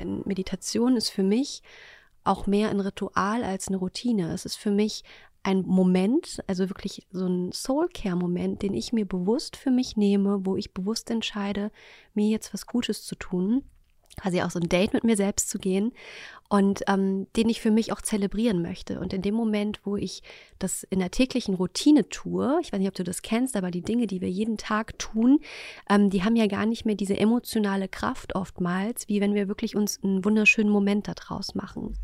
Denn Meditation ist für mich auch mehr ein Ritual als eine Routine. Es ist für mich ein Moment, also wirklich so ein Soul-Care-Moment, den ich mir bewusst für mich nehme, wo ich bewusst entscheide, mir jetzt was Gutes zu tun quasi auch so ein Date mit mir selbst zu gehen und ähm, den ich für mich auch zelebrieren möchte. Und in dem Moment, wo ich das in der täglichen Routine tue, ich weiß nicht, ob du das kennst, aber die Dinge, die wir jeden Tag tun, ähm, die haben ja gar nicht mehr diese emotionale Kraft oftmals, wie wenn wir wirklich uns einen wunderschönen Moment daraus machen.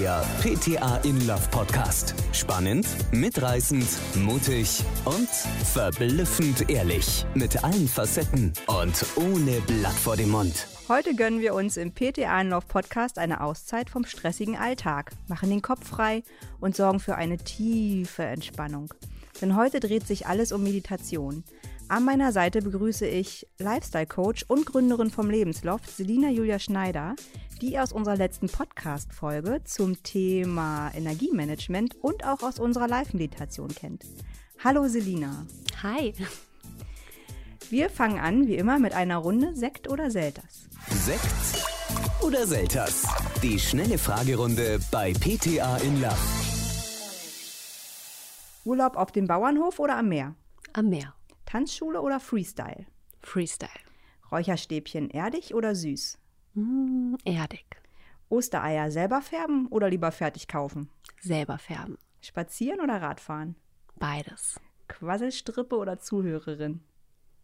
Der PTA in Love Podcast. Spannend, mitreißend, mutig und verblüffend ehrlich. Mit allen Facetten und ohne Blatt vor dem Mund. Heute gönnen wir uns im PTA in Love Podcast eine Auszeit vom stressigen Alltag, machen den Kopf frei und sorgen für eine tiefe Entspannung. Denn heute dreht sich alles um Meditation. An meiner Seite begrüße ich Lifestyle Coach und Gründerin vom Lebensloft, Selina Julia Schneider, die aus unserer letzten Podcast-Folge zum Thema Energiemanagement und auch aus unserer Live-Meditation kennt. Hallo Selina. Hi. Wir fangen an, wie immer, mit einer Runde Sekt oder Selters. Sekt oder Selters? Die schnelle Fragerunde bei PTA in Love. Urlaub auf dem Bauernhof oder am Meer? Am Meer. Tanzschule oder Freestyle? Freestyle. Räucherstäbchen erdig oder süß? Mm, erdig. Ostereier selber färben oder lieber fertig kaufen? Selber färben. Spazieren oder Radfahren? Beides. Quasselstrippe oder Zuhörerin?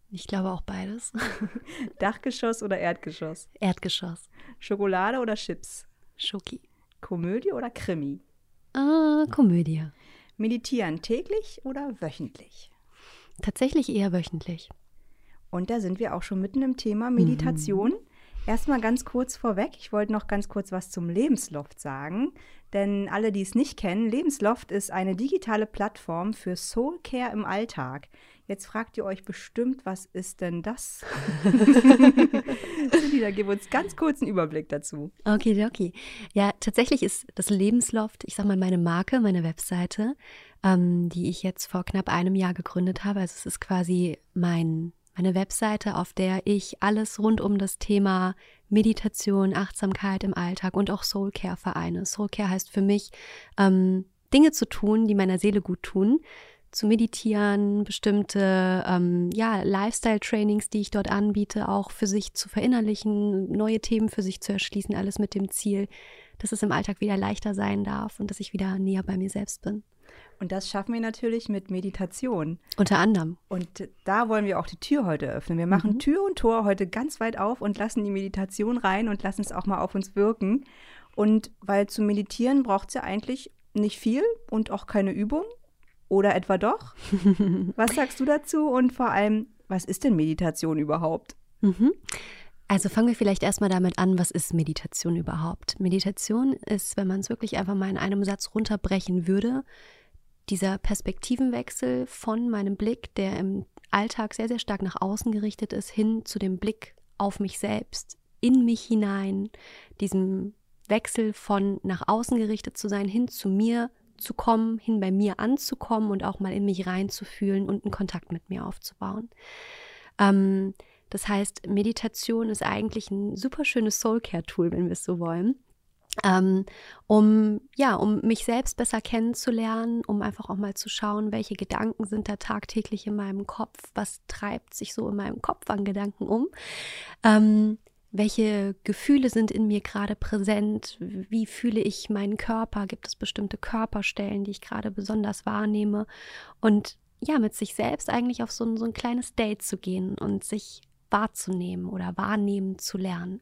Ich glaube auch beides. Dachgeschoss oder Erdgeschoss? Erdgeschoss. Schokolade oder Chips? Schoki. Komödie oder Krimi? Ah, Komödie. Meditieren täglich oder wöchentlich? Tatsächlich eher wöchentlich. Und da sind wir auch schon mitten im Thema Meditation. Mhm. Erstmal ganz kurz vorweg, ich wollte noch ganz kurz was zum Lebensloft sagen, denn alle, die es nicht kennen, Lebensloft ist eine digitale Plattform für Soulcare im Alltag. Jetzt fragt ihr euch bestimmt, was ist denn das? da gib uns ganz kurz einen Überblick dazu. Okay, okay. Ja, tatsächlich ist das Lebensloft, ich sag mal, meine Marke, meine Webseite, ähm, die ich jetzt vor knapp einem Jahr gegründet habe. Also es ist quasi mein eine Webseite, auf der ich alles rund um das Thema Meditation, Achtsamkeit im Alltag und auch Soulcare vereine. Soulcare heißt für mich, ähm, Dinge zu tun, die meiner Seele gut tun, zu meditieren, bestimmte ähm, ja, Lifestyle-Trainings, die ich dort anbiete, auch für sich zu verinnerlichen, neue Themen für sich zu erschließen, alles mit dem Ziel, dass es im Alltag wieder leichter sein darf und dass ich wieder näher bei mir selbst bin. Und das schaffen wir natürlich mit Meditation. Unter anderem. Und da wollen wir auch die Tür heute öffnen. Wir machen mhm. Tür und Tor heute ganz weit auf und lassen die Meditation rein und lassen es auch mal auf uns wirken. Und weil zu meditieren braucht es ja eigentlich nicht viel und auch keine Übung. Oder etwa doch? was sagst du dazu? Und vor allem, was ist denn Meditation überhaupt? Mhm. Also fangen wir vielleicht erstmal damit an, was ist Meditation überhaupt? Meditation ist, wenn man es wirklich einfach mal in einem Satz runterbrechen würde, dieser Perspektivenwechsel von meinem Blick, der im Alltag sehr, sehr stark nach außen gerichtet ist, hin zu dem Blick auf mich selbst, in mich hinein, diesem Wechsel von nach außen gerichtet zu sein, hin zu mir zu kommen, hin bei mir anzukommen und auch mal in mich reinzufühlen und einen Kontakt mit mir aufzubauen. Ähm, das heißt, Meditation ist eigentlich ein super schönes Soulcare-Tool, wenn wir es so wollen. Ähm, um ja, um mich selbst besser kennenzulernen, um einfach auch mal zu schauen, welche Gedanken sind da tagtäglich in meinem Kopf, was treibt sich so in meinem Kopf an Gedanken um, ähm, welche Gefühle sind in mir gerade präsent, wie fühle ich meinen Körper, gibt es bestimmte Körperstellen, die ich gerade besonders wahrnehme und ja, mit sich selbst eigentlich auf so ein, so ein kleines Date zu gehen und sich wahrzunehmen oder wahrnehmen zu lernen.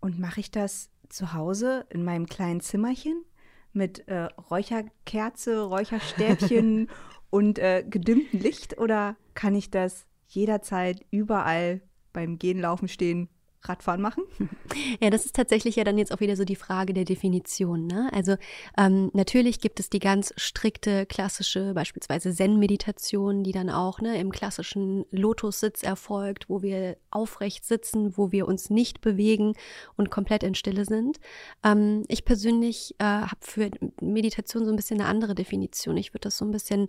Und mache ich das zu Hause in meinem kleinen Zimmerchen mit äh, Räucherkerze, Räucherstäbchen und äh, gedimmtem Licht oder kann ich das jederzeit überall beim Gehen, Laufen, Stehen Radfahren machen? Ja, das ist tatsächlich ja dann jetzt auch wieder so die Frage der Definition. Ne? Also ähm, natürlich gibt es die ganz strikte klassische, beispielsweise Zen-Meditation, die dann auch ne, im klassischen Lotussitz erfolgt, wo wir aufrecht sitzen, wo wir uns nicht bewegen und komplett in Stille sind. Ähm, ich persönlich äh, habe für Meditation so ein bisschen eine andere Definition. Ich würde das so ein bisschen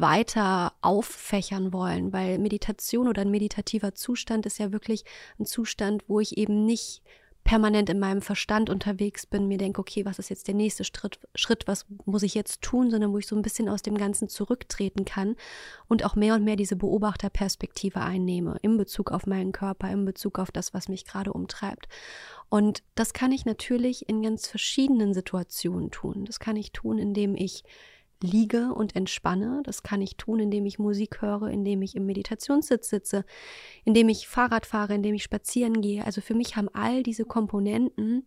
weiter auffächern wollen, weil Meditation oder ein meditativer Zustand ist ja wirklich ein Zustand, wo ich eben nicht permanent in meinem Verstand unterwegs bin, mir denke, okay, was ist jetzt der nächste Schritt, Schritt, was muss ich jetzt tun, sondern wo ich so ein bisschen aus dem Ganzen zurücktreten kann und auch mehr und mehr diese Beobachterperspektive einnehme in Bezug auf meinen Körper, in Bezug auf das, was mich gerade umtreibt. Und das kann ich natürlich in ganz verschiedenen Situationen tun. Das kann ich tun, indem ich liege und entspanne. Das kann ich tun, indem ich Musik höre, indem ich im Meditationssitz sitze, indem ich Fahrrad fahre, indem ich spazieren gehe. Also für mich haben all diese Komponenten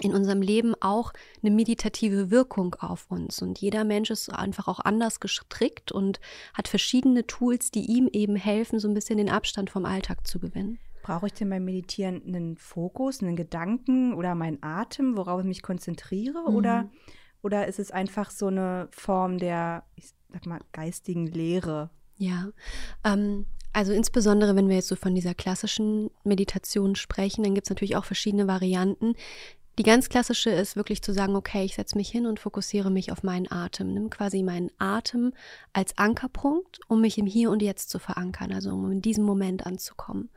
in unserem Leben auch eine meditative Wirkung auf uns. Und jeder Mensch ist einfach auch anders gestrickt und hat verschiedene Tools, die ihm eben helfen, so ein bisschen den Abstand vom Alltag zu gewinnen. Brauche ich denn beim Meditieren einen Fokus, einen Gedanken oder meinen Atem, worauf ich mich konzentriere? Mhm. Oder oder ist es einfach so eine Form der, ich sag mal, geistigen Lehre? Ja, ähm, also insbesondere wenn wir jetzt so von dieser klassischen Meditation sprechen, dann gibt es natürlich auch verschiedene Varianten. Die ganz klassische ist wirklich zu sagen, okay, ich setze mich hin und fokussiere mich auf meinen Atem. Nimm quasi meinen Atem als Ankerpunkt, um mich im Hier und Jetzt zu verankern, also um in diesem Moment anzukommen.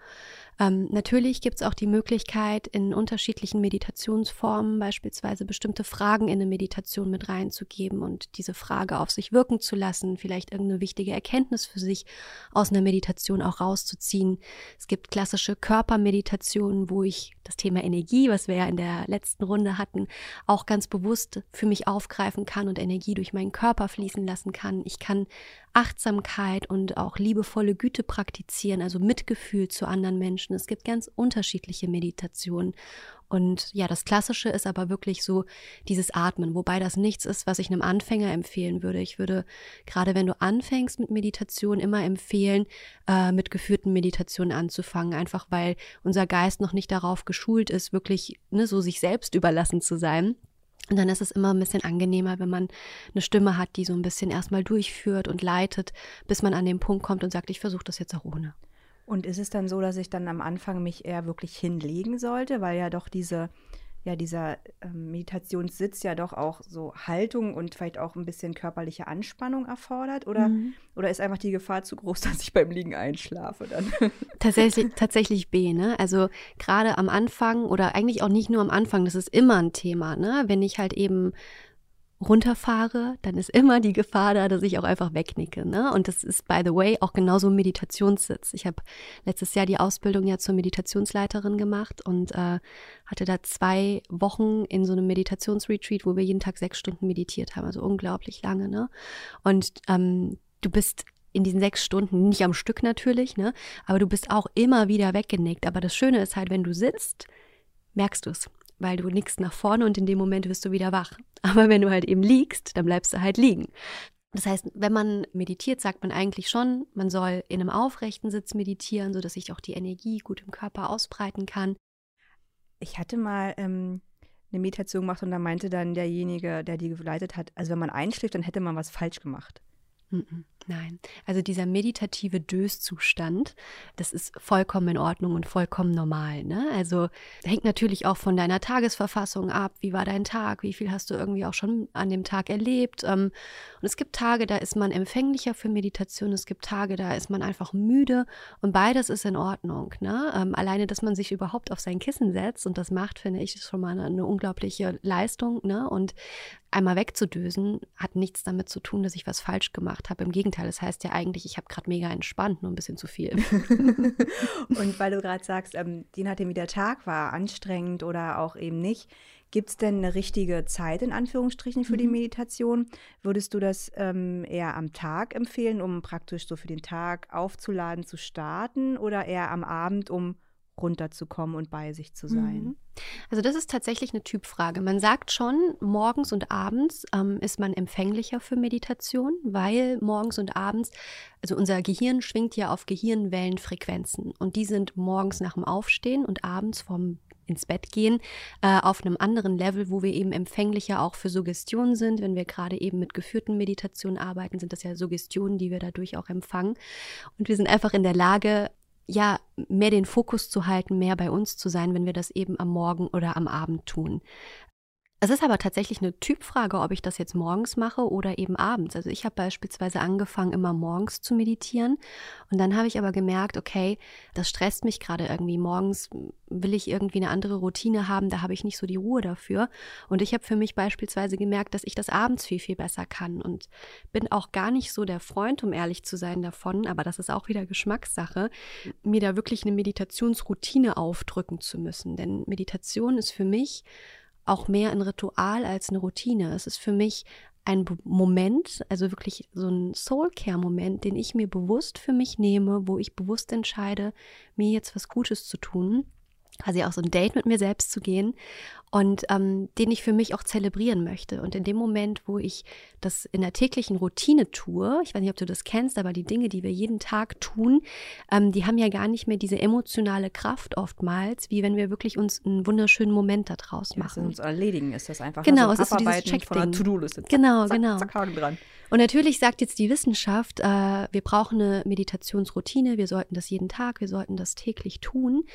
Ähm, natürlich gibt es auch die Möglichkeit, in unterschiedlichen Meditationsformen beispielsweise bestimmte Fragen in eine Meditation mit reinzugeben und diese Frage auf sich wirken zu lassen, vielleicht irgendeine wichtige Erkenntnis für sich aus einer Meditation auch rauszuziehen. Es gibt klassische Körpermeditationen, wo ich das Thema Energie, was wir ja in der letzten Runde hatten, auch ganz bewusst für mich aufgreifen kann und Energie durch meinen Körper fließen lassen kann. Ich kann Achtsamkeit und auch liebevolle Güte praktizieren, also Mitgefühl zu anderen Menschen. Es gibt ganz unterschiedliche Meditationen. Und ja, das Klassische ist aber wirklich so dieses Atmen, wobei das nichts ist, was ich einem Anfänger empfehlen würde. Ich würde, gerade wenn du anfängst mit Meditation, immer empfehlen, äh, mit geführten Meditationen anzufangen, einfach weil unser Geist noch nicht darauf geschult ist, wirklich ne, so sich selbst überlassen zu sein. Und dann ist es immer ein bisschen angenehmer, wenn man eine Stimme hat, die so ein bisschen erstmal durchführt und leitet, bis man an den Punkt kommt und sagt, ich versuche das jetzt auch ohne. Und ist es dann so, dass ich dann am Anfang mich eher wirklich hinlegen sollte, weil ja doch diese ja dieser ähm, Meditationssitz ja doch auch so Haltung und vielleicht auch ein bisschen körperliche Anspannung erfordert? Oder, mhm. oder ist einfach die Gefahr zu groß, dass ich beim Liegen einschlafe dann? Tatsächlich, tatsächlich B, ne? Also gerade am Anfang oder eigentlich auch nicht nur am Anfang, das ist immer ein Thema, ne? Wenn ich halt eben runterfahre, dann ist immer die Gefahr da, dass ich auch einfach wegnicke. Ne? Und das ist, by the way, auch genauso ein Meditationssitz. Ich habe letztes Jahr die Ausbildung ja zur Meditationsleiterin gemacht und äh, hatte da zwei Wochen in so einem Meditationsretreat, wo wir jeden Tag sechs Stunden meditiert haben, also unglaublich lange. Ne? Und ähm, du bist in diesen sechs Stunden, nicht am Stück natürlich, ne? aber du bist auch immer wieder weggenickt. Aber das Schöne ist halt, wenn du sitzt, merkst du es weil du nickst nach vorne und in dem Moment wirst du wieder wach. Aber wenn du halt eben liegst, dann bleibst du halt liegen. Das heißt, wenn man meditiert, sagt man eigentlich schon, man soll in einem aufrechten Sitz meditieren, sodass sich auch die Energie gut im Körper ausbreiten kann. Ich hatte mal ähm, eine Meditation gemacht und da meinte dann derjenige, der die geleitet hat, also wenn man einschläft, dann hätte man was falsch gemacht. Nein, also dieser meditative Döszustand, das ist vollkommen in Ordnung und vollkommen normal. Ne? Also hängt natürlich auch von deiner Tagesverfassung ab. Wie war dein Tag? Wie viel hast du irgendwie auch schon an dem Tag erlebt? Ähm, und es gibt Tage, da ist man empfänglicher für Meditation. Es gibt Tage, da ist man einfach müde. Und beides ist in Ordnung. Ne? Ähm, alleine, dass man sich überhaupt auf sein Kissen setzt und das macht, finde ich, ist schon mal eine, unglaubliche Leistung. Ne? Und einmal wegzudösen, hat nichts damit zu tun, dass ich was falsch gemacht habe. Im Gegenteil, es das heißt ja eigentlich, ich habe gerade mega entspannt, nur ein bisschen zu viel. und weil du gerade sagst, ähm, je nachdem wie der Tag war, anstrengend oder auch eben nicht, gibt es denn eine richtige Zeit in Anführungsstrichen für mhm. die Meditation? Würdest du das ähm, eher am Tag empfehlen, um praktisch so für den Tag aufzuladen, zu starten oder eher am Abend, um runterzukommen und bei sich zu sein? Mhm. Also das ist tatsächlich eine Typfrage. Man sagt schon, morgens und abends ähm, ist man empfänglicher für Meditation, weil morgens und abends, also unser Gehirn schwingt ja auf Gehirnwellenfrequenzen und die sind morgens nach dem Aufstehen und abends vom ins Bett gehen, äh, auf einem anderen Level, wo wir eben empfänglicher auch für Suggestionen sind. Wenn wir gerade eben mit geführten Meditationen arbeiten, sind das ja Suggestionen, die wir dadurch auch empfangen. Und wir sind einfach in der Lage, ja, mehr den Fokus zu halten, mehr bei uns zu sein, wenn wir das eben am Morgen oder am Abend tun. Es ist aber tatsächlich eine Typfrage, ob ich das jetzt morgens mache oder eben abends. Also ich habe beispielsweise angefangen, immer morgens zu meditieren. Und dann habe ich aber gemerkt, okay, das stresst mich gerade irgendwie. Morgens will ich irgendwie eine andere Routine haben, da habe ich nicht so die Ruhe dafür. Und ich habe für mich beispielsweise gemerkt, dass ich das abends viel, viel besser kann. Und bin auch gar nicht so der Freund, um ehrlich zu sein, davon, aber das ist auch wieder Geschmackssache, mir da wirklich eine Meditationsroutine aufdrücken zu müssen. Denn Meditation ist für mich auch mehr ein Ritual als eine Routine. Es ist für mich ein Moment, also wirklich so ein Soul-Care-Moment, den ich mir bewusst für mich nehme, wo ich bewusst entscheide, mir jetzt was Gutes zu tun quasi auch so ein Date mit mir selbst zu gehen und ähm, den ich für mich auch zelebrieren möchte. Und in dem Moment, wo ich das in der täglichen Routine tue, ich weiß nicht, ob du das kennst, aber die Dinge, die wir jeden Tag tun, ähm, die haben ja gar nicht mehr diese emotionale Kraft oftmals, wie wenn wir wirklich uns einen wunderschönen Moment da draus machen. Ja, uns erledigen ist das einfach. Genau, also es ist so dieses Check von einer To-Do-Liste. Genau, zack, genau. Zack, Haken dran. Und natürlich sagt jetzt die Wissenschaft, äh, wir brauchen eine Meditationsroutine, wir sollten das jeden Tag, wir sollten das täglich tun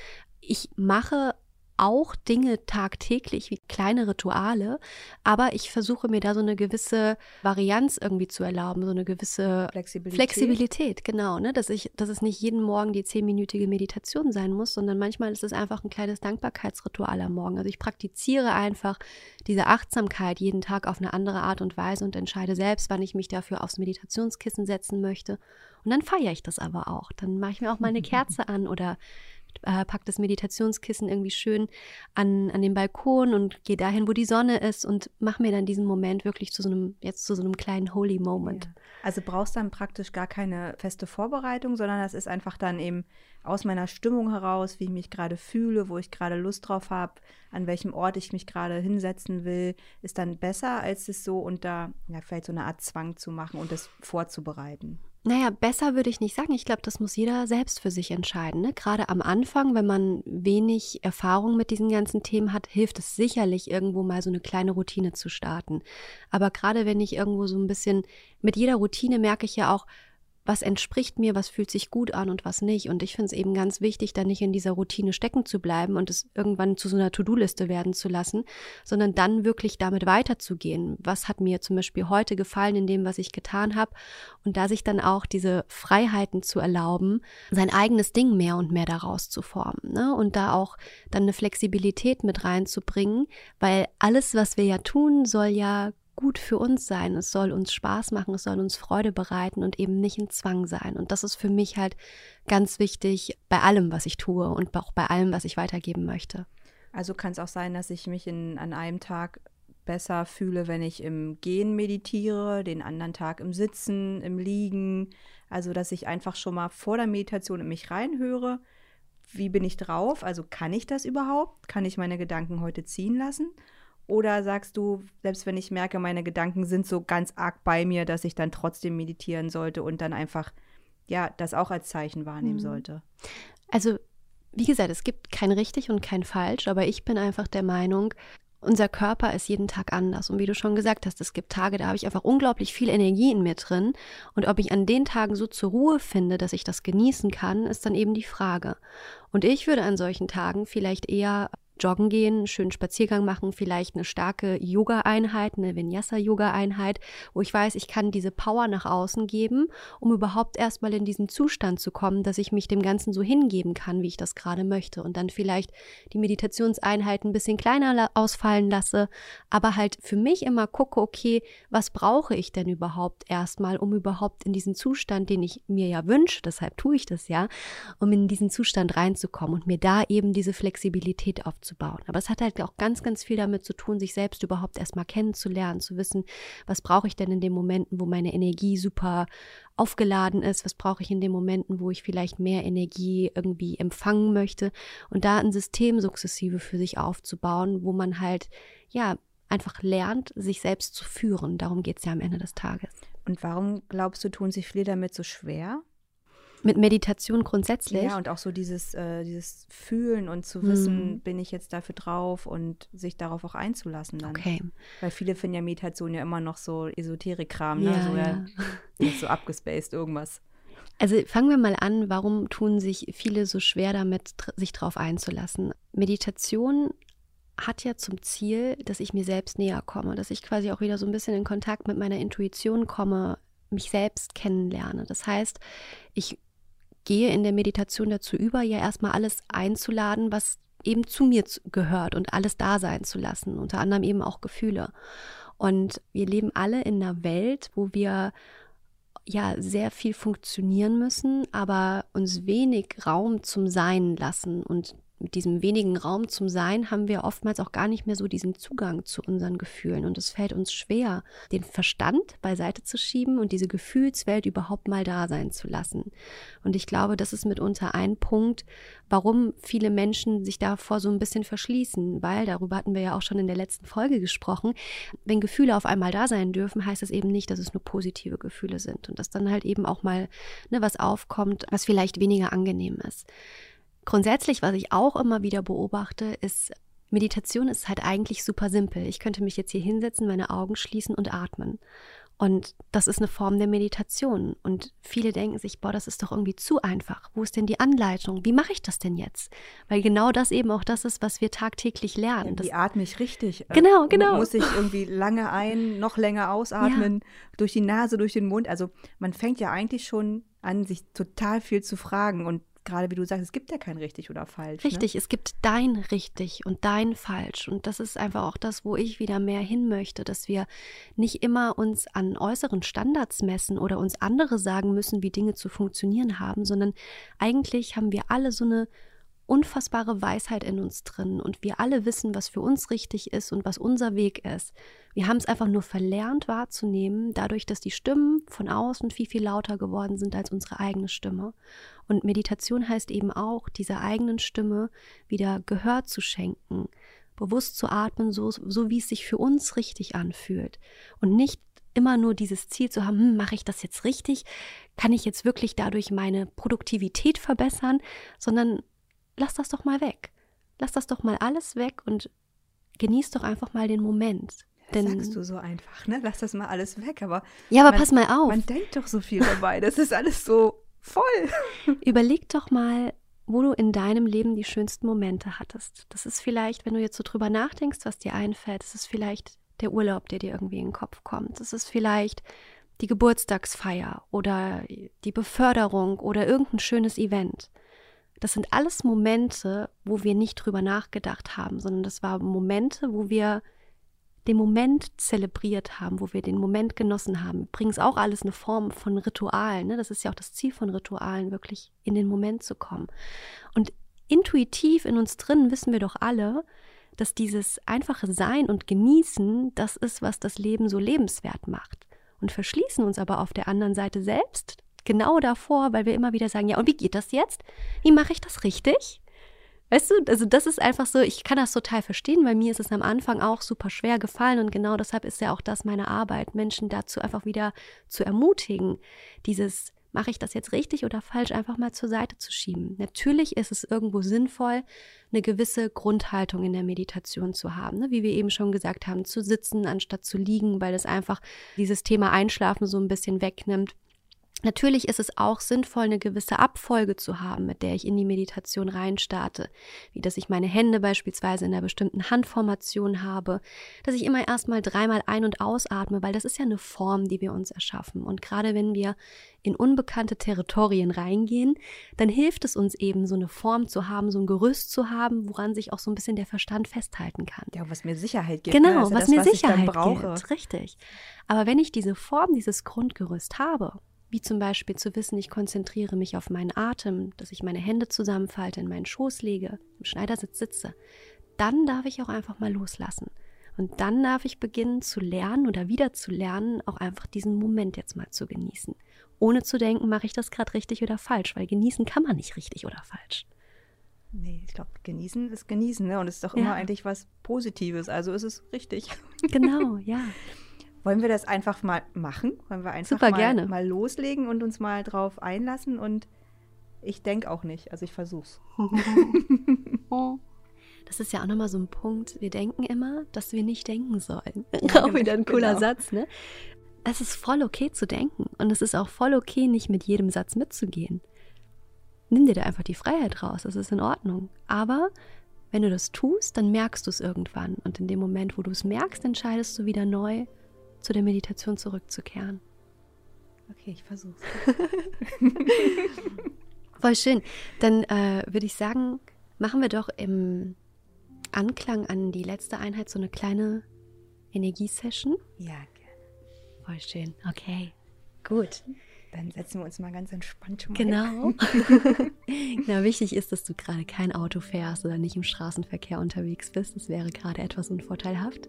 ich mache auch Dinge tagtäglich wie kleine Rituale, aber ich versuche mir da so eine gewisse Varianz irgendwie zu erlauben, so eine gewisse Flexibilität, Flexibilität genau, ne, dass ich, dass es nicht jeden Morgen die zehnminütige Meditation sein muss, sondern manchmal ist es einfach ein kleines Dankbarkeitsritual am Morgen. Also ich praktiziere einfach diese Achtsamkeit jeden Tag auf eine andere Art und Weise und entscheide selbst, wann ich mich dafür aufs Meditationskissen setzen möchte. Und dann feiere ich das aber auch. Dann mache ich mir auch mal eine Kerze an oder äh, pack das Meditationskissen irgendwie schön an, an den Balkon und gehe dahin, wo die Sonne ist und mach mir dann diesen Moment wirklich zu so einem, jetzt zu so einem kleinen Holy Moment. Ja. Also brauchst dann praktisch gar keine feste Vorbereitung, sondern das ist einfach dann eben aus meiner Stimmung heraus, wie ich mich gerade fühle, wo ich gerade Lust drauf habe, an welchem Ort ich mich gerade hinsetzen will, ist dann besser, als es so unter, ja, vielleicht so eine Art Zwang zu machen und es vorzubereiten. Naja, besser würde ich nicht sagen. Ich glaube, das muss jeder selbst für sich entscheiden. Ne? Gerade am Anfang, wenn man wenig Erfahrung mit diesen ganzen Themen hat, hilft es sicherlich, irgendwo mal so eine kleine Routine zu starten. Aber gerade wenn ich irgendwo so ein bisschen, mit jeder Routine merke ich ja auch, was entspricht mir, was fühlt sich gut an und was nicht. Und ich finde es eben ganz wichtig, da nicht in dieser Routine stecken zu bleiben und es irgendwann zu so einer To-Do-Liste werden zu lassen, sondern dann wirklich damit weiterzugehen. Was hat mir zum Beispiel heute gefallen in dem, was ich getan habe? Und da sich dann auch diese Freiheiten zu erlauben, sein eigenes Ding mehr und mehr daraus zu formen. Ne? Und da auch dann eine Flexibilität mit reinzubringen, weil alles, was wir ja tun, soll ja gut für uns sein. Es soll uns Spaß machen, es soll uns Freude bereiten und eben nicht ein Zwang sein. Und das ist für mich halt ganz wichtig bei allem, was ich tue und auch bei allem, was ich weitergeben möchte. Also kann es auch sein, dass ich mich in, an einem Tag besser fühle, wenn ich im Gehen meditiere, den anderen Tag im Sitzen, im Liegen. Also dass ich einfach schon mal vor der Meditation in mich reinhöre. Wie bin ich drauf? Also kann ich das überhaupt? Kann ich meine Gedanken heute ziehen lassen? Oder sagst du, selbst wenn ich merke, meine Gedanken sind so ganz arg bei mir, dass ich dann trotzdem meditieren sollte und dann einfach, ja, das auch als Zeichen wahrnehmen mhm. sollte? Also, wie gesagt, es gibt kein richtig und kein falsch, aber ich bin einfach der Meinung, unser Körper ist jeden Tag anders. Und wie du schon gesagt hast, es gibt Tage, da habe ich einfach unglaublich viel Energie in mir drin. Und ob ich an den Tagen so zur Ruhe finde, dass ich das genießen kann, ist dann eben die Frage. Und ich würde an solchen Tagen vielleicht eher joggen gehen, schönen Spaziergang machen, vielleicht eine starke Yoga-Einheit, eine Vinyasa-Yoga-Einheit, wo ich weiß, ich kann diese Power nach außen geben, um überhaupt erstmal in diesen Zustand zu kommen, dass ich mich dem Ganzen so hingeben kann, wie ich das gerade möchte. Und dann vielleicht die Meditationseinheiten ein bisschen kleiner ausfallen lasse, aber halt für mich immer gucke, okay, was brauche ich denn überhaupt erstmal, um überhaupt in diesen Zustand, den ich mir ja wünsche, deshalb tue ich das ja, um in diesen Zustand reinzukommen und mir da eben diese Flexibilität aufzubauen aufzubauen. Aber es hat halt auch ganz, ganz viel damit zu tun, sich selbst überhaupt erstmal kennenzulernen, zu wissen, was brauche ich denn in den Momenten, wo meine Energie super aufgeladen ist, was brauche ich in den Momenten, wo ich vielleicht mehr Energie irgendwie empfangen möchte und da ein System sukzessive für sich aufzubauen, wo man halt, ja, einfach lernt, sich selbst zu führen. Darum geht es ja am Ende des Tages. Und warum glaubst du, tun sich viele damit so schwer? Mit Meditation grundsätzlich. Ja, und auch so dieses, äh, dieses Fühlen und zu wissen, hm. bin ich jetzt dafür drauf und sich darauf auch einzulassen dann. Okay. Weil viele finden ja Meditation ja immer noch so Esoterik-Kram, ne? Ja, so, ja. ja so abgespaced irgendwas. Also fangen wir mal an, warum tun sich viele so schwer damit, sich darauf einzulassen? Meditation hat ja zum Ziel, dass ich mir selbst näher komme, dass ich quasi auch wieder so ein bisschen in Kontakt mit meiner Intuition komme, mich selbst kennenlerne. Das heißt, ich gehe in der Meditation dazu über, ja erstmal alles einzuladen, was eben zu mir gehört und alles da sein zu lassen, unter anderem eben auch Gefühle. Und wir leben alle in einer Welt, wo wir ja sehr viel funktionieren müssen, aber uns wenig Raum zum Sein lassen und mit diesem wenigen Raum zum Sein haben wir oftmals auch gar nicht mehr so diesen Zugang zu unseren Gefühlen. Und es fällt uns schwer, den Verstand beiseite zu schieben und diese Gefühlswelt überhaupt mal da sein zu lassen. Und ich glaube, das ist mitunter ein Punkt, warum viele Menschen sich davor so ein bisschen verschließen, weil darüber hatten wir ja auch schon in der letzten Folge gesprochen. Wenn Gefühle auf einmal da sein dürfen, heißt es eben nicht, dass es nur positive Gefühle sind und dass dann halt eben auch mal ne, was aufkommt, was vielleicht weniger angenehm ist. Grundsätzlich, was ich auch immer wieder beobachte, ist, Meditation ist halt eigentlich super simpel. Ich könnte mich jetzt hier hinsetzen, meine Augen schließen und atmen. Und das ist eine Form der Meditation. Und viele denken sich, boah, das ist doch irgendwie zu einfach. Wo ist denn die Anleitung? Wie mache ich das denn jetzt? Weil genau das eben auch das ist, was wir tagtäglich lernen. Ja, wie atme ich richtig? Äh, genau, genau. Muss ich irgendwie lange ein, noch länger ausatmen, ja. durch die Nase, durch den Mund? Also man fängt ja eigentlich schon an, sich total viel zu fragen. Und gerade wie du sagst, es gibt ja kein richtig oder falsch. Ne? Richtig, ne? es gibt dein richtig und dein falsch. Und das ist einfach auch das, wo ich wieder mehr hin möchte, dass wir nicht immer uns an äußeren Standards messen oder uns andere sagen müssen, wie Dinge zu funktionieren haben, sondern eigentlich haben wir alle so eine unfassbare Weisheit in uns drin und wir alle wissen, was für uns richtig ist und was unser Weg ist. Wir haben es einfach nur verlernt wahrzunehmen, dadurch, dass die Stimmen von außen viel, viel lauter geworden sind als unsere eigene Stimme. Und Meditation heißt eben auch, dieser eigenen Stimme wieder Gehör zu schenken, bewusst zu atmen, so, so wie es sich für uns richtig anfühlt. Und nicht immer nur dieses Ziel zu haben, hm, mache ich das jetzt richtig? Kann ich jetzt wirklich dadurch meine Produktivität verbessern? Sondern lass das doch mal weg. Lass das doch mal alles weg und genieß doch einfach mal den Moment. Das Denn, sagst du so einfach, ne? Lass das mal alles weg. Aber ja, aber man, pass mal auf. Man denkt doch so viel dabei. Das ist alles so voll. Überleg doch mal, wo du in deinem Leben die schönsten Momente hattest. Das ist vielleicht, wenn du jetzt so drüber nachdenkst, was dir einfällt, das ist vielleicht der Urlaub, der dir irgendwie in den Kopf kommt. Das ist vielleicht die Geburtstagsfeier oder die Beförderung oder irgendein schönes Event. Das sind alles Momente, wo wir nicht drüber nachgedacht haben, sondern das waren Momente, wo wir den Moment zelebriert haben, wo wir den Moment genossen haben. Übrigens auch alles eine Form von Ritualen. Ne? Das ist ja auch das Ziel von Ritualen, wirklich in den Moment zu kommen. Und intuitiv in uns drin wissen wir doch alle, dass dieses einfache Sein und Genießen das ist, was das Leben so lebenswert macht. Und verschließen uns aber auf der anderen Seite selbst genau davor, weil wir immer wieder sagen, ja, und wie geht das jetzt? Wie mache ich das richtig? Weißt du, also das ist einfach so, ich kann das total verstehen, weil mir ist es am Anfang auch super schwer gefallen und genau deshalb ist ja auch das meine Arbeit, Menschen dazu einfach wieder zu ermutigen, dieses mache ich das jetzt richtig oder falsch, einfach mal zur Seite zu schieben. Natürlich ist es irgendwo sinnvoll, eine gewisse Grundhaltung in der Meditation zu haben, ne? wie wir eben schon gesagt haben, zu sitzen anstatt zu liegen, weil es einfach dieses Thema Einschlafen so ein bisschen wegnimmt. Natürlich ist es auch sinnvoll, eine gewisse Abfolge zu haben, mit der ich in die Meditation reinstarte, wie dass ich meine Hände beispielsweise in einer bestimmten Handformation habe, dass ich immer erstmal dreimal ein- und ausatme, weil das ist ja eine Form, die wir uns erschaffen. Und gerade wenn wir in unbekannte Territorien reingehen, dann hilft es uns eben, so eine Form zu haben, so ein Gerüst zu haben, woran sich auch so ein bisschen der Verstand festhalten kann. Ja, was mir Sicherheit gibt. Genau, also was das, mir was Sicherheit gibt. Richtig. Aber wenn ich diese Form, dieses Grundgerüst habe, wie zum Beispiel zu wissen, ich konzentriere mich auf meinen Atem, dass ich meine Hände zusammenfalte, in meinen Schoß lege, im Schneidersitz sitze, dann darf ich auch einfach mal loslassen. Und dann darf ich beginnen zu lernen oder wieder zu lernen, auch einfach diesen Moment jetzt mal zu genießen. Ohne zu denken, mache ich das gerade richtig oder falsch, weil genießen kann man nicht richtig oder falsch. Nee, ich glaube, genießen ist genießen, ne? Und es ist doch immer ja. eigentlich was Positives, also ist es richtig. Genau, ja. Wollen wir das einfach mal machen? Wollen wir einfach Super, mal, gerne. mal loslegen und uns mal drauf einlassen? Und ich denke auch nicht. Also ich versuch's. Das ist ja auch nochmal so ein Punkt. Wir denken immer, dass wir nicht denken sollen. Ja, auch wieder ein cooler genau. Satz, ne? Es ist voll okay zu denken. Und es ist auch voll okay, nicht mit jedem Satz mitzugehen. Nimm dir da einfach die Freiheit raus. Das ist in Ordnung. Aber wenn du das tust, dann merkst du es irgendwann. Und in dem Moment, wo du es merkst, entscheidest du wieder neu, zu der Meditation zurückzukehren. Okay, ich versuch's. Voll schön. Dann äh, würde ich sagen, machen wir doch im Anklang an die letzte Einheit so eine kleine Energiesession. Ja, gerne. Voll schön. Okay, gut. Dann setzen wir uns mal ganz entspannt schon mal Genau. genau. Wichtig ist, dass du gerade kein Auto fährst oder nicht im Straßenverkehr unterwegs bist. Das wäre gerade etwas unvorteilhaft.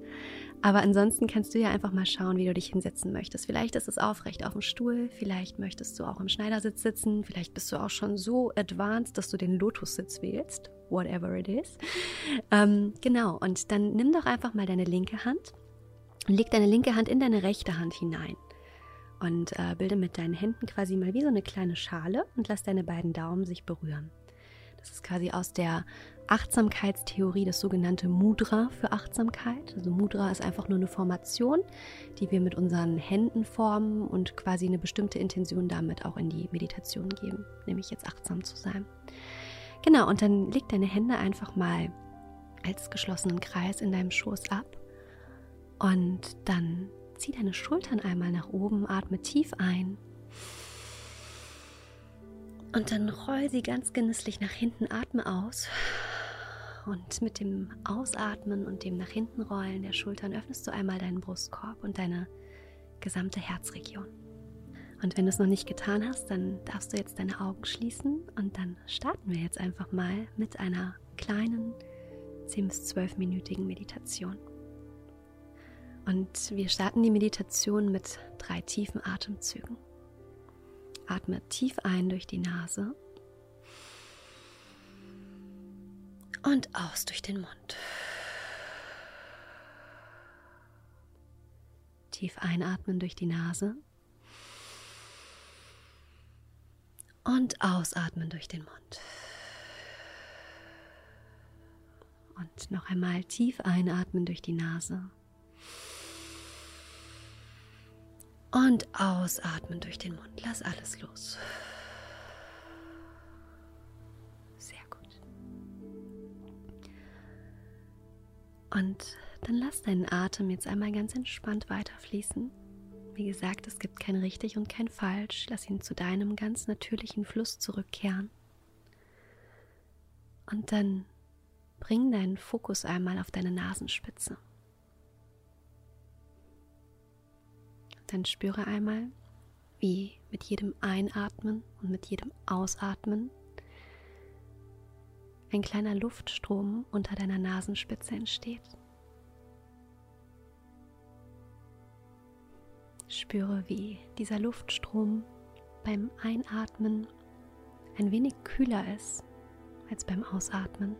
Aber ansonsten kannst du ja einfach mal schauen, wie du dich hinsetzen möchtest. Vielleicht ist es aufrecht auf dem Stuhl, vielleicht möchtest du auch im Schneidersitz sitzen, vielleicht bist du auch schon so advanced, dass du den Lotussitz wählst, whatever it is. Ähm, genau, und dann nimm doch einfach mal deine linke Hand und leg deine linke Hand in deine rechte Hand hinein und äh, bilde mit deinen Händen quasi mal wie so eine kleine Schale und lass deine beiden Daumen sich berühren. Das ist quasi aus der Achtsamkeitstheorie das sogenannte Mudra für Achtsamkeit. Also Mudra ist einfach nur eine Formation, die wir mit unseren Händen formen und quasi eine bestimmte Intention damit auch in die Meditation geben, nämlich jetzt achtsam zu sein. Genau, und dann leg deine Hände einfach mal als geschlossenen Kreis in deinem Schoß ab und dann Zieh deine Schultern einmal nach oben, atme tief ein. Und dann roll sie ganz genüsslich nach hinten, atme aus. Und mit dem Ausatmen und dem nach hinten rollen der Schultern öffnest du einmal deinen Brustkorb und deine gesamte Herzregion. Und wenn du es noch nicht getan hast, dann darfst du jetzt deine Augen schließen und dann starten wir jetzt einfach mal mit einer kleinen 10 bis 12-minütigen Meditation. Und wir starten die Meditation mit drei tiefen Atemzügen. Atme tief ein durch die Nase und aus durch den Mund. Tief einatmen durch die Nase und ausatmen durch den Mund. Und noch einmal tief einatmen durch die Nase Und ausatmen durch den Mund. Lass alles los. Sehr gut. Und dann lass deinen Atem jetzt einmal ganz entspannt weiterfließen. Wie gesagt, es gibt kein richtig und kein falsch. Lass ihn zu deinem ganz natürlichen Fluss zurückkehren. Und dann bring deinen Fokus einmal auf deine Nasenspitze. Dann spüre einmal, wie mit jedem Einatmen und mit jedem Ausatmen ein kleiner Luftstrom unter deiner Nasenspitze entsteht. Spüre, wie dieser Luftstrom beim Einatmen ein wenig kühler ist als beim Ausatmen.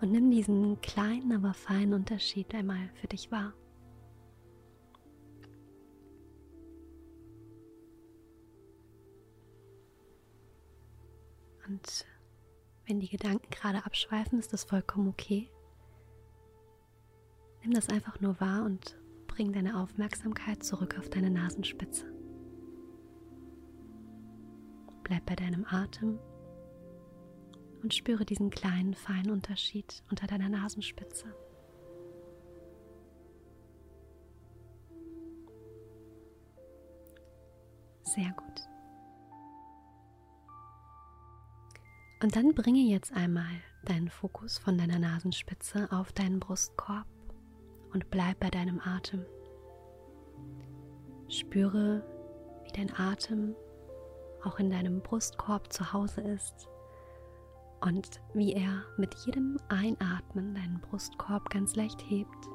Und nimm diesen kleinen, aber feinen Unterschied einmal für dich wahr. Und wenn die Gedanken gerade abschweifen, ist das vollkommen okay. Nimm das einfach nur wahr und bring deine Aufmerksamkeit zurück auf deine Nasenspitze. Bleib bei deinem Atem und spüre diesen kleinen, feinen Unterschied unter deiner Nasenspitze. Sehr gut. Und dann bringe jetzt einmal deinen Fokus von deiner Nasenspitze auf deinen Brustkorb und bleib bei deinem Atem. Spüre, wie dein Atem auch in deinem Brustkorb zu Hause ist und wie er mit jedem Einatmen deinen Brustkorb ganz leicht hebt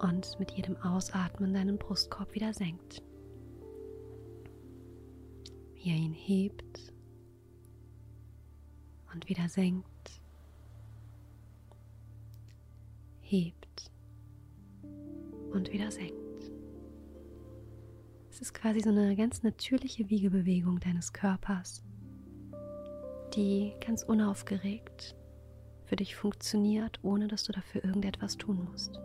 und mit jedem Ausatmen deinen Brustkorb wieder senkt. Wie er ihn hebt und wieder senkt, hebt und wieder senkt. Es ist quasi so eine ganz natürliche Wiegebewegung deines Körpers, die ganz unaufgeregt für dich funktioniert, ohne dass du dafür irgendetwas tun musst.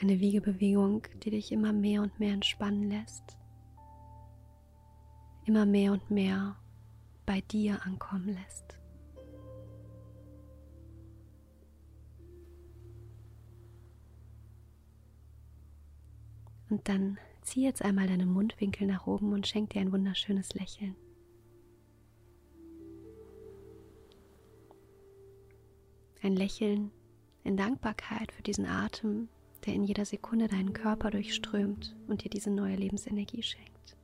Eine Wiegebewegung, die dich immer mehr und mehr entspannen lässt immer mehr und mehr bei dir ankommen lässt. Und dann zieh jetzt einmal deine Mundwinkel nach oben und schenk dir ein wunderschönes Lächeln. Ein Lächeln in Dankbarkeit für diesen Atem, der in jeder Sekunde deinen Körper durchströmt und dir diese neue Lebensenergie schenkt.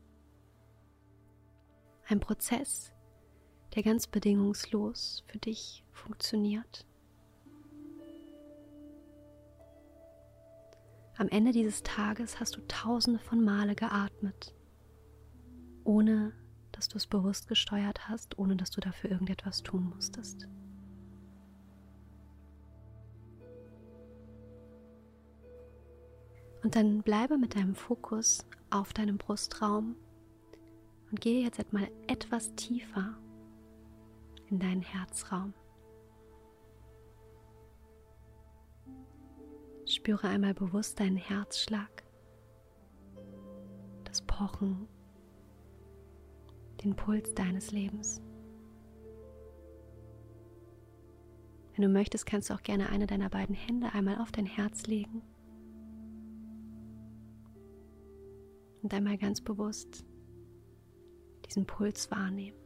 Ein Prozess, der ganz bedingungslos für dich funktioniert. Am Ende dieses Tages hast du tausende von Male geatmet, ohne dass du es bewusst gesteuert hast, ohne dass du dafür irgendetwas tun musstest. Und dann bleibe mit deinem Fokus auf deinem Brustraum und gehe jetzt einmal etwas tiefer in deinen Herzraum. Spüre einmal bewusst deinen Herzschlag, das Pochen, den Puls deines Lebens. Wenn du möchtest, kannst du auch gerne eine deiner beiden Hände einmal auf dein Herz legen und einmal ganz bewusst diesen Puls wahrnehmen.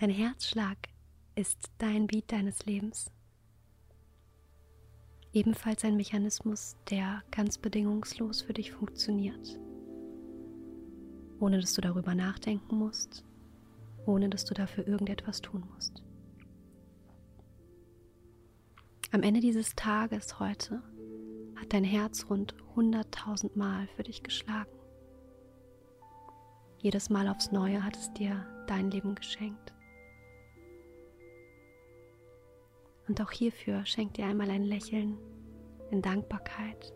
Dein Herzschlag ist dein Beat deines Lebens. Ebenfalls ein Mechanismus, der ganz bedingungslos für dich funktioniert. Ohne dass du darüber nachdenken musst, ohne dass du dafür irgendetwas tun musst. Am Ende dieses Tages heute hat dein Herz rund 100.000 Mal für dich geschlagen. Jedes Mal aufs Neue hat es dir dein Leben geschenkt. Und auch hierfür schenk dir einmal ein Lächeln in Dankbarkeit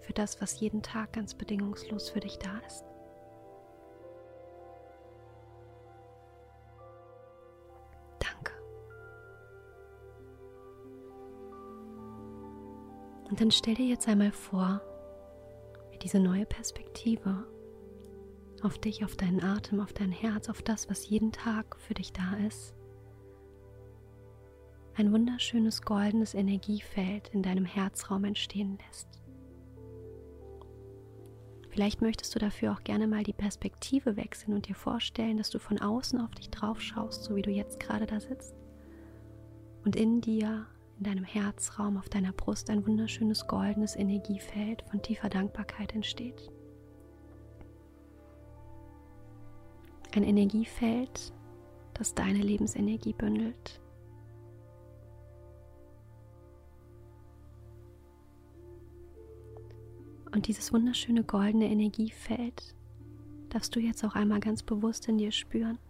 für das, was jeden Tag ganz bedingungslos für dich da ist. Und dann stell dir jetzt einmal vor, wie diese neue Perspektive auf dich, auf deinen Atem, auf dein Herz, auf das, was jeden Tag für dich da ist, ein wunderschönes goldenes Energiefeld in deinem Herzraum entstehen lässt. Vielleicht möchtest du dafür auch gerne mal die Perspektive wechseln und dir vorstellen, dass du von außen auf dich drauf schaust, so wie du jetzt gerade da sitzt. Und in dir in deinem Herzraum, auf deiner Brust ein wunderschönes goldenes Energiefeld von tiefer Dankbarkeit entsteht. Ein Energiefeld, das deine Lebensenergie bündelt. Und dieses wunderschöne goldene Energiefeld darfst du jetzt auch einmal ganz bewusst in dir spüren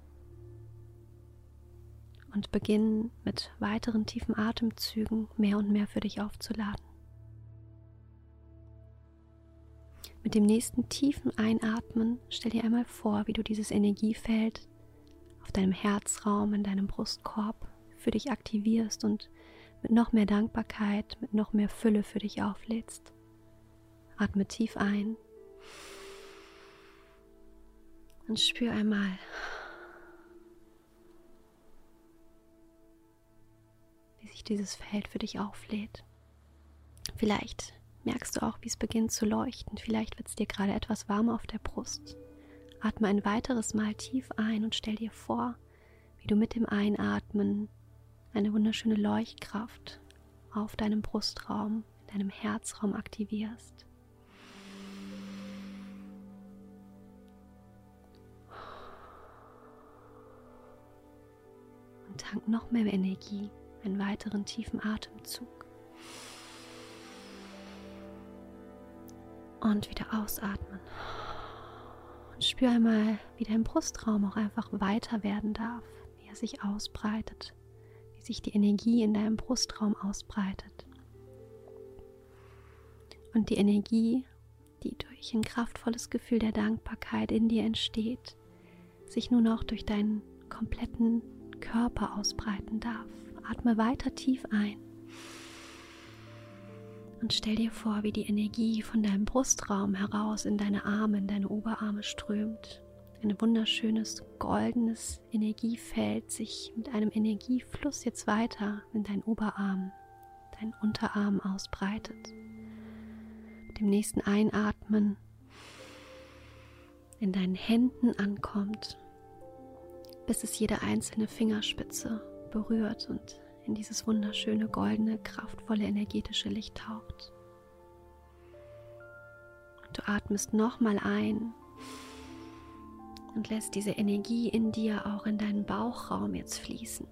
und beginn mit weiteren tiefen Atemzügen mehr und mehr für dich aufzuladen. Mit dem nächsten tiefen Einatmen stell dir einmal vor, wie du dieses Energiefeld auf deinem Herzraum, in deinem Brustkorb für dich aktivierst und mit noch mehr Dankbarkeit, mit noch mehr Fülle für dich auflädst. Atme tief ein und spür einmal sich dieses Feld für dich auflädt. Vielleicht merkst du auch, wie es beginnt zu leuchten. Vielleicht wird es dir gerade etwas warmer auf der Brust. Atme ein weiteres Mal tief ein und stell dir vor, wie du mit dem Einatmen eine wunderschöne Leuchtkraft auf deinem Brustraum, deinem Herzraum aktivierst. Tank noch mehr Energie einen weiteren tiefen Atemzug. Und wieder ausatmen. Und spür einmal, wie dein Brustraum auch einfach weiter werden darf, wie er sich ausbreitet, wie sich die Energie in deinem Brustraum ausbreitet. Und die Energie, die durch ein kraftvolles Gefühl der Dankbarkeit in dir entsteht, sich nun auch durch deinen kompletten Körper ausbreiten darf. Atme weiter tief ein Und stell dir vor, wie die Energie von deinem Brustraum heraus in deine Arme, in deine Oberarme strömt. Ein wunderschönes goldenes Energiefeld sich mit einem Energiefluss jetzt weiter in deinen Oberarm, deinen Unterarm ausbreitet. Mit dem nächsten Einatmen in deinen Händen ankommt, bis es jede einzelne Fingerspitze berührt und in dieses wunderschöne, goldene, kraftvolle, energetische Licht taucht. Du atmest nochmal ein und lässt diese Energie in dir auch in deinen Bauchraum jetzt fließen.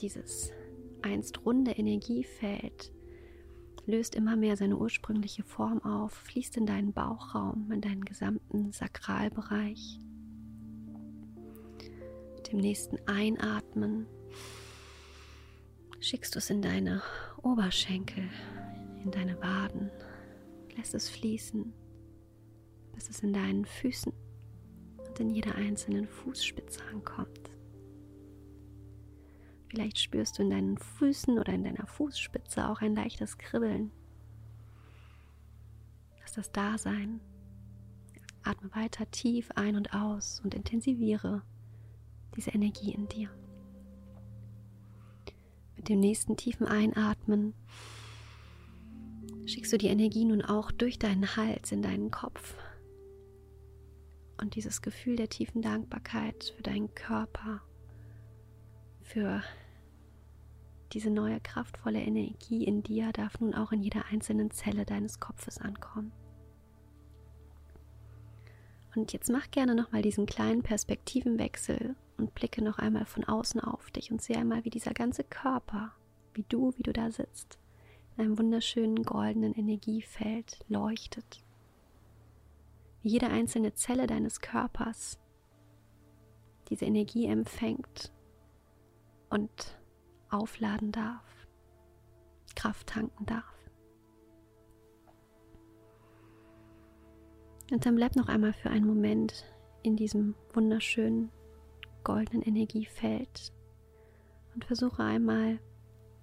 Dieses einst runde Energiefeld löst immer mehr seine ursprüngliche Form auf, fließt in deinen Bauchraum, in deinen gesamten Sakralbereich. Dem nächsten Einatmen schickst du es in deine Oberschenkel, in deine Waden, lässt es fließen, bis es in deinen Füßen und in jeder einzelnen Fußspitze ankommt. Vielleicht spürst du in deinen Füßen oder in deiner Fußspitze auch ein leichtes Kribbeln. Lass das da sein. Atme weiter tief ein und aus und intensiviere diese Energie in dir. Mit dem nächsten tiefen Einatmen schickst du die Energie nun auch durch deinen Hals in deinen Kopf. Und dieses Gefühl der tiefen Dankbarkeit für deinen Körper, für diese neue kraftvolle Energie in dir darf nun auch in jeder einzelnen Zelle deines Kopfes ankommen. Und jetzt mach gerne nochmal diesen kleinen Perspektivenwechsel und blicke noch einmal von außen auf dich und sehe einmal, wie dieser ganze Körper, wie du, wie du da sitzt, in einem wunderschönen goldenen Energiefeld leuchtet. Wie jede einzelne Zelle deines Körpers diese Energie empfängt und aufladen darf, Kraft tanken darf. Und dann bleib noch einmal für einen Moment in diesem wunderschönen goldenen Energiefeld und versuche einmal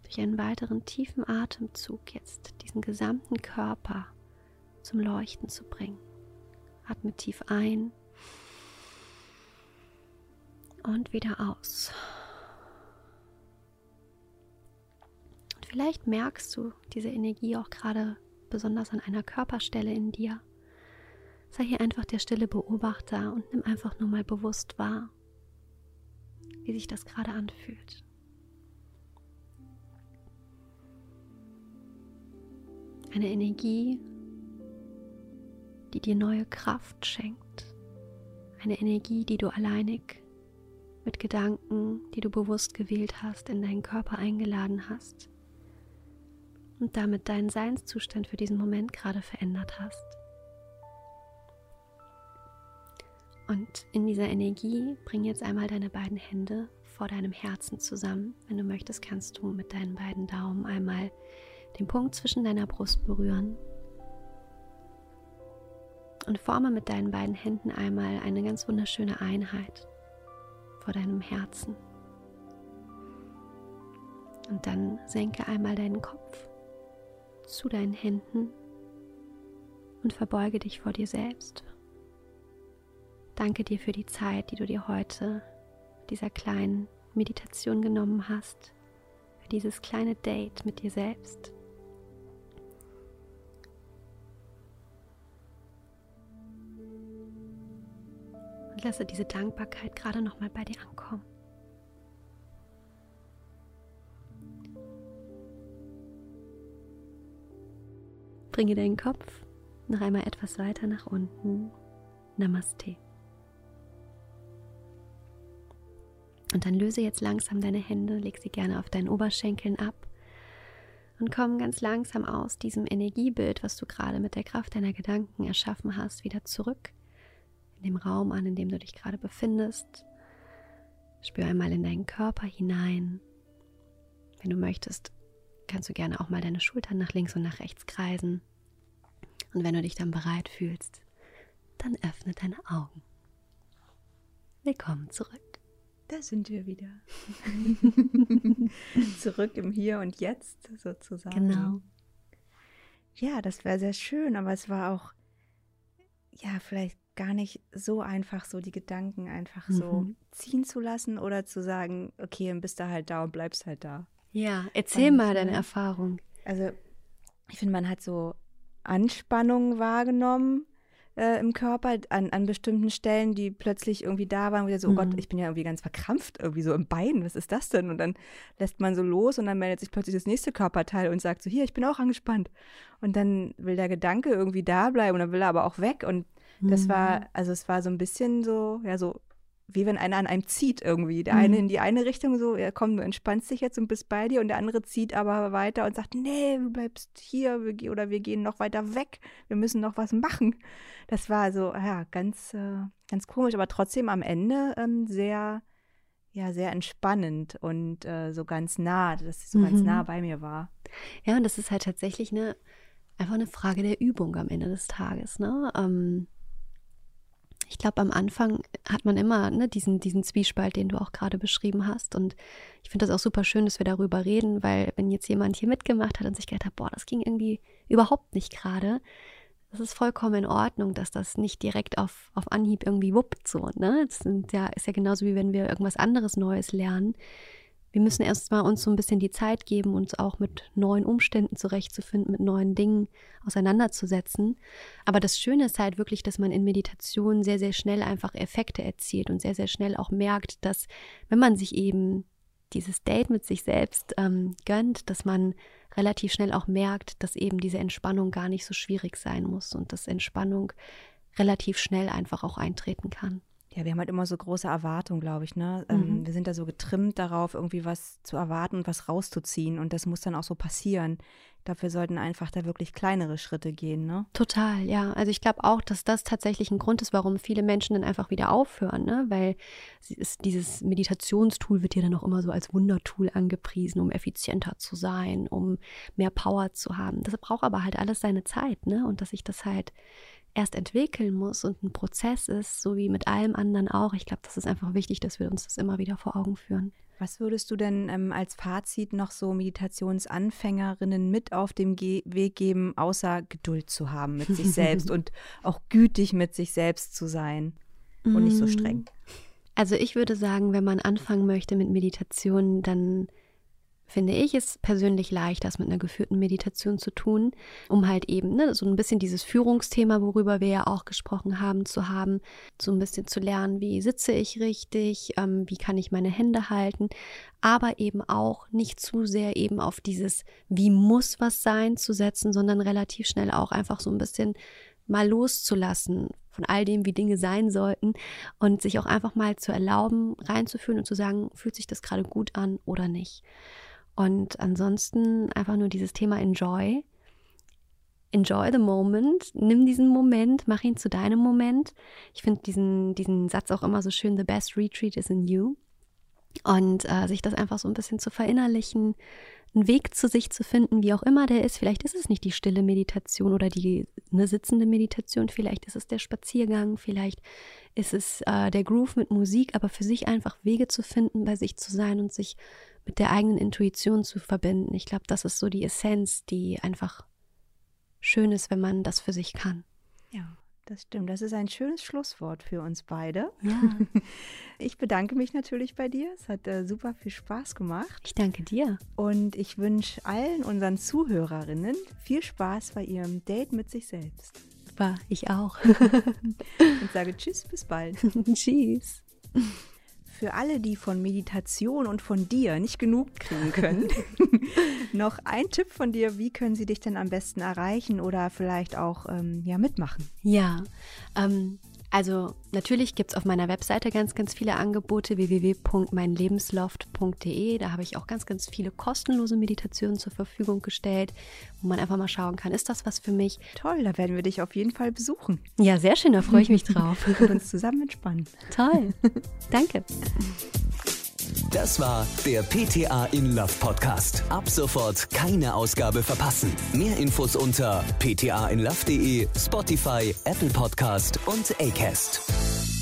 durch einen weiteren tiefen Atemzug jetzt diesen gesamten Körper zum Leuchten zu bringen. Atme tief ein und wieder aus. Und vielleicht merkst du diese Energie auch gerade besonders an einer Körperstelle in dir. Sei hier einfach der stille Beobachter und nimm einfach nur mal bewusst wahr, wie sich das gerade anfühlt. Eine Energie, die dir neue Kraft schenkt. Eine Energie, die du alleinig mit Gedanken, die du bewusst gewählt hast, in deinen Körper eingeladen hast und damit deinen Seinszustand für diesen Moment gerade verändert hast. Und in dieser Energie bring jetzt einmal deine beiden Hände vor deinem Herzen zusammen. Wenn du möchtest, kannst du mit deinen beiden Daumen einmal den Punkt zwischen deiner Brust berühren. Und forme mit deinen beiden Händen einmal eine ganz wunderschöne Einheit vor deinem Herzen. Und dann senke einmal deinen Kopf zu deinen Händen und verbeuge dich vor dir selbst Danke dir für die Zeit, die du dir heute dieser kleinen Meditation genommen hast, für dieses kleine Date mit dir selbst. Und lasse diese Dankbarkeit gerade noch mal bei dir ankommen. Bringe deinen Kopf noch einmal etwas weiter nach unten. Namaste. Und dann löse jetzt langsam deine Hände, leg sie gerne auf deinen Oberschenkeln ab und komm ganz langsam aus diesem Energiebild, was du gerade mit der Kraft deiner Gedanken erschaffen hast, wieder zurück in dem Raum an, in dem du dich gerade befindest. Spür einmal in deinen Körper hinein. Wenn du möchtest, kannst du gerne auch mal deine Schultern nach links und nach rechts kreisen. Und wenn du dich dann bereit fühlst, dann öffne deine Augen. Willkommen zurück. Da sind wir wieder. Zurück im Hier und Jetzt sozusagen. Genau. Ja, das wäre sehr schön, aber es war auch, ja, vielleicht gar nicht so einfach, so die Gedanken einfach so Mhm. ziehen zu lassen oder zu sagen, okay, dann bist du halt da und bleibst halt da. Ja, erzähl Und, mal deine äh, Erfahrung. Also, ich finde, man hat so Anspannungen wahrgenommen äh, im Körper an, an bestimmten Stellen, die plötzlich irgendwie da waren, wo ich so, oh Gott, Mhm. ich bin ja irgendwie ganz verkrampft, irgendwie so im Bein, was ist das denn? Und dann lässt man so los und dann meldet sich plötzlich das nächste Körperteil und sagt so, hier, ich bin auch angespannt. Und dann will der Gedanke irgendwie da bleiben und dann will er aber auch weg. Und das Mhm. war, also es war so ein bisschen so, ja, so wie wenn einer an einem zieht irgendwie. Der eine Mhm. in die eine Richtung so, ja komm, du entspannst dich jetzt und bist bei dir und der andere zieht aber weiter und sagt, nee, du bleibst hier wir, oder wir gehen noch weiter weg, wir müssen noch was machen. Das war so, ja, ganz, äh, ganz komisch, aber trotzdem am Ende ähm, sehr, ja, sehr entspannend und äh, so ganz nah, dass sie so ganz Mhm. nah bei mir war. Ja, und das ist halt tatsächlich eine, einfach eine Frage der Übung am Ende des Tages. Ne? Ähm, ich glaube, am Anfang hat man immer ne, diesen, diesen Zwiespalt, den du auch gerade beschrieben hast. Und ich finde das auch super schön, dass wir darüber reden, weil wenn jetzt jemand hier mitgemacht hat und sich gedacht hat, boah, das ging irgendwie überhaupt nicht gerade, das ist vollkommen in Ordnung, dass das nicht direkt auf, auf Anhieb irgendwie wuppt so. Ne? Das sind ja, ist ja genauso wie wenn wir irgendwas anderes Neues lernen wir müssen erstmal uns so ein bisschen die Zeit geben, uns auch mit neuen Umständen zurechtzufinden, mit neuen Dingen auseinanderzusetzen. Aber das Schöne ist halt wirklich, dass man in Meditation sehr, sehr schnell einfach Effekte erzielt und sehr, sehr schnell auch merkt, dass wenn man sich eben dieses Date mit sich selbst ähm, gönnt, dass man relativ schnell auch merkt, dass eben diese Entspannung gar nicht so schwierig sein muss und dass Entspannung relativ schnell einfach auch eintreten kann. Ja, wir haben halt immer so große Erwartungen, glaube ich. Ne? Ähm, Mhm. wir sind da so getrimmt darauf, irgendwie was zu erwarten und was rauszuziehen. Und das muss dann auch so passieren. Dafür sollten einfach da wirklich kleinere Schritte gehen. Ne? Total, ja. Also ich glaube auch, dass das tatsächlich ein Grund ist, warum viele Menschen dann einfach wieder aufhören, ne? Weil ist, dieses Meditationstool wird ja dann auch immer so als Wundertool angepriesen, um effizienter zu sein, um mehr Power zu haben. Das braucht aber halt alles seine Zeit, ne? Und dass sich das halt erst entwickeln muss und ein Prozess ist, so wie mit allem anderen auch. Ich glaube, das ist einfach wichtig, dass wir uns das immer wieder vor Augen führen. Was würdest du denn ähm, als Fazit noch so Meditationsanfängerinnen mit auf dem Ge Weg geben, außer Geduld zu haben mit sich selbst und auch gütig mit sich selbst zu sein und nicht so streng? Also ich würde sagen, wenn man anfangen möchte mit Meditation, dann finde ich es persönlich leicht, das mit einer geführten Meditation zu tun, um halt eben ne, so ein bisschen dieses Führungsthema, worüber wir ja auch gesprochen haben, zu haben, so ein bisschen zu lernen, wie sitze ich richtig, ähm, wie kann ich meine Hände halten, aber eben auch nicht zu sehr eben auf dieses, wie muss was sein, zu setzen, sondern relativ schnell auch einfach so ein bisschen mal loszulassen von all dem, wie Dinge sein sollten und sich auch einfach mal zu erlauben, reinzufühlen und zu sagen, fühlt sich das gerade gut an oder nicht. Und ansonsten einfach nur dieses Thema Enjoy. Enjoy the moment, nimm diesen Moment, mach ihn zu deinem Moment. Ich finde diesen, diesen Satz auch immer so schön, the best retreat is in you. Und äh, sich das einfach so ein bisschen zu verinnerlichen, einen Weg zu sich zu finden, wie auch immer der ist. Vielleicht ist es nicht die stille Meditation oder die eine sitzende Meditation, vielleicht ist es der Spaziergang, vielleicht ist es äh, der Groove mit Musik, aber für sich einfach Wege zu finden, bei sich zu sein und sich mit der eigenen Intuition zu verbinden. Ich glaube, das ist so die Essenz, die einfach schön ist, wenn man das für sich kann. Ja, das stimmt. Das ist ein schönes Schlusswort für uns beide. Ja. Ich bedanke mich natürlich bei dir. Es hat äh, super viel Spaß gemacht. Ich danke dir. Und ich wünsche allen unseren Zuhörerinnen viel Spaß bei ihrem Date mit sich selbst. War ich auch. Und sage Tschüss, bis bald. Tschüss. Für alle, die von Meditation und von dir nicht genug kriegen können, noch ein Tipp von dir, wie können sie dich denn am besten erreichen oder vielleicht auch ähm, ja, mitmachen? Ja, ähm, also natürlich gibt es auf meiner Webseite ganz, ganz viele Angebote www.meinlebensloft.de. Da habe ich auch ganz, ganz viele kostenlose Meditationen zur Verfügung gestellt, wo man einfach mal schauen kann, ist das was für mich? Toll, da werden wir dich auf jeden Fall besuchen Ja, sehr schön, da freue ich mich drauf. und uns zusammen entspannen. Toll. Danke. Das war der PTA in Love Podcast. Ab sofort keine Ausgabe verpassen. Mehr Infos unter ptainlove.de, Spotify, Apple Podcast und Acast.